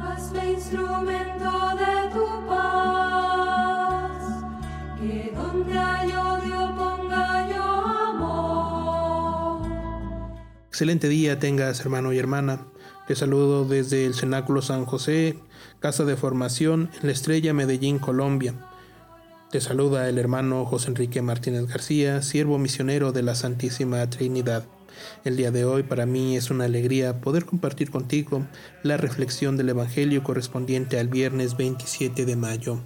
Hazme instrumento de tu paz, que donde hay odio ponga yo amor. Excelente día tengas, hermano y hermana. Te saludo desde el Cenáculo San José, Casa de Formación en la Estrella Medellín, Colombia. Te saluda el hermano José Enrique Martínez García, siervo misionero de la Santísima Trinidad. El día de hoy para mí es una alegría poder compartir contigo la reflexión del Evangelio correspondiente al viernes 27 de mayo.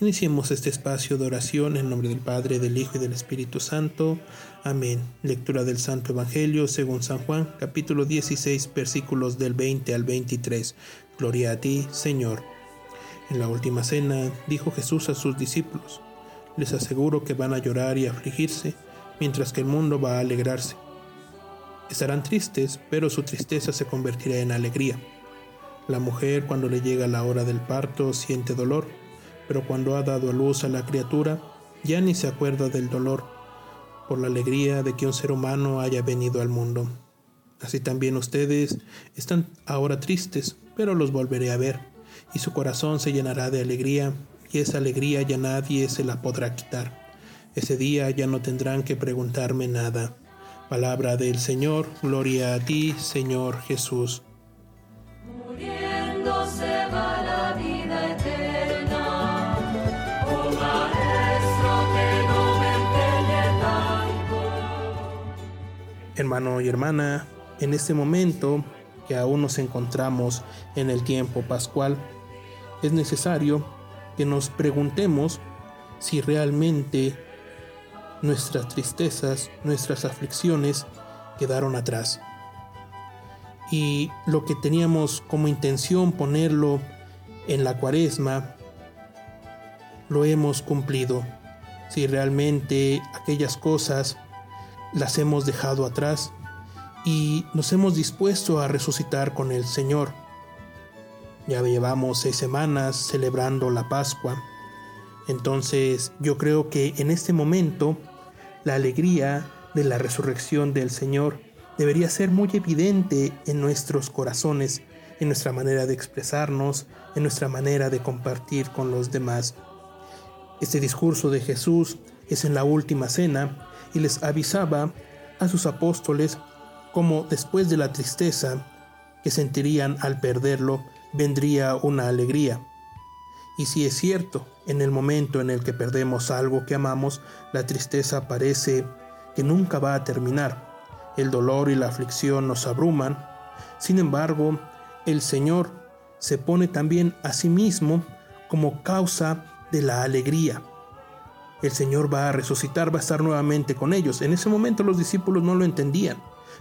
Iniciemos este espacio de oración en nombre del Padre, del Hijo y del Espíritu Santo. Amén. Lectura del Santo Evangelio según San Juan, capítulo 16, versículos del 20 al 23. Gloria a ti, Señor. En la última cena dijo Jesús a sus discípulos, les aseguro que van a llorar y afligirse, mientras que el mundo va a alegrarse. Estarán tristes, pero su tristeza se convertirá en alegría. La mujer cuando le llega la hora del parto siente dolor, pero cuando ha dado a luz a la criatura, ya ni se acuerda del dolor, por la alegría de que un ser humano haya venido al mundo. Así también ustedes están ahora tristes, pero los volveré a ver, y su corazón se llenará de alegría, y esa alegría ya nadie se la podrá quitar. Ese día ya no tendrán que preguntarme nada. Palabra del Señor, gloria a ti, Señor Jesús. Muriendo se va la vida eterna. Oh Maestro, que no me empeñe tanto. Hermano y hermana, en este momento que aún nos encontramos en el tiempo pascual, es necesario que nos preguntemos si realmente nuestras tristezas, nuestras aflicciones quedaron atrás. Y lo que teníamos como intención ponerlo en la cuaresma, lo hemos cumplido. Si realmente aquellas cosas las hemos dejado atrás y nos hemos dispuesto a resucitar con el Señor. Ya llevamos seis semanas celebrando la Pascua entonces yo creo que en este momento la alegría de la resurrección del Señor debería ser muy evidente en nuestros corazones, en nuestra manera de expresarnos, en nuestra manera de compartir con los demás. Este discurso de Jesús es en la última cena y les avisaba a sus apóstoles cómo después de la tristeza que sentirían al perderlo vendría una alegría. Y si es cierto, en el momento en el que perdemos algo que amamos, la tristeza parece que nunca va a terminar. El dolor y la aflicción nos abruman. Sin embargo, el Señor se pone también a sí mismo como causa de la alegría. El Señor va a resucitar, va a estar nuevamente con ellos. En ese momento los discípulos no lo entendían,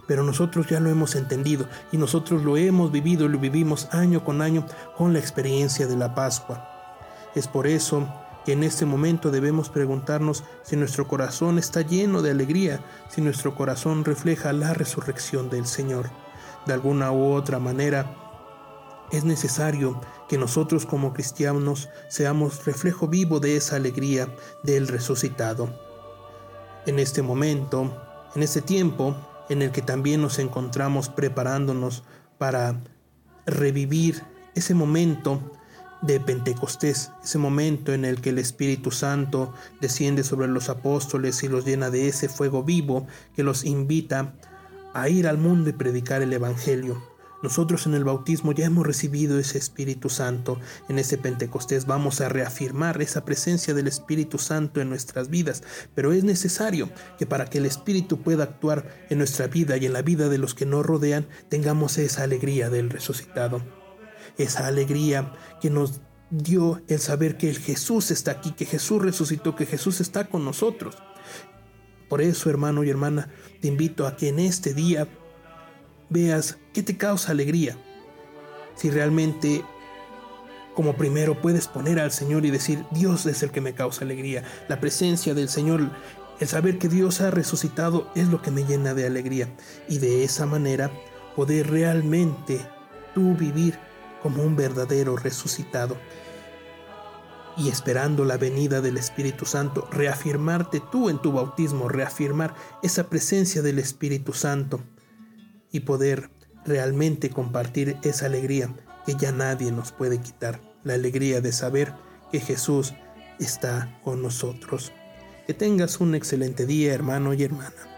pero nosotros ya lo hemos entendido y nosotros lo hemos vivido y lo vivimos año con año con la experiencia de la Pascua. Es por eso que en este momento debemos preguntarnos si nuestro corazón está lleno de alegría, si nuestro corazón refleja la resurrección del Señor. De alguna u otra manera, es necesario que nosotros como cristianos seamos reflejo vivo de esa alegría del resucitado. En este momento, en este tiempo en el que también nos encontramos preparándonos para revivir ese momento de Pentecostés, ese momento en el que el Espíritu Santo desciende sobre los apóstoles y los llena de ese fuego vivo que los invita a ir al mundo y predicar el Evangelio. Nosotros en el bautismo ya hemos recibido ese Espíritu Santo. En ese Pentecostés vamos a reafirmar esa presencia del Espíritu Santo en nuestras vidas. Pero es necesario que para que el Espíritu pueda actuar en nuestra vida y en la vida de los que nos rodean, tengamos esa alegría del resucitado esa alegría que nos dio el saber que el Jesús está aquí, que Jesús resucitó, que Jesús está con nosotros. Por eso, hermano y hermana, te invito a que en este día veas qué te causa alegría. Si realmente como primero puedes poner al Señor y decir, Dios es el que me causa alegría. La presencia del Señor, el saber que Dios ha resucitado es lo que me llena de alegría. Y de esa manera poder realmente tú vivir como un verdadero resucitado. Y esperando la venida del Espíritu Santo, reafirmarte tú en tu bautismo, reafirmar esa presencia del Espíritu Santo y poder realmente compartir esa alegría que ya nadie nos puede quitar, la alegría de saber que Jesús está con nosotros. Que tengas un excelente día, hermano y hermana.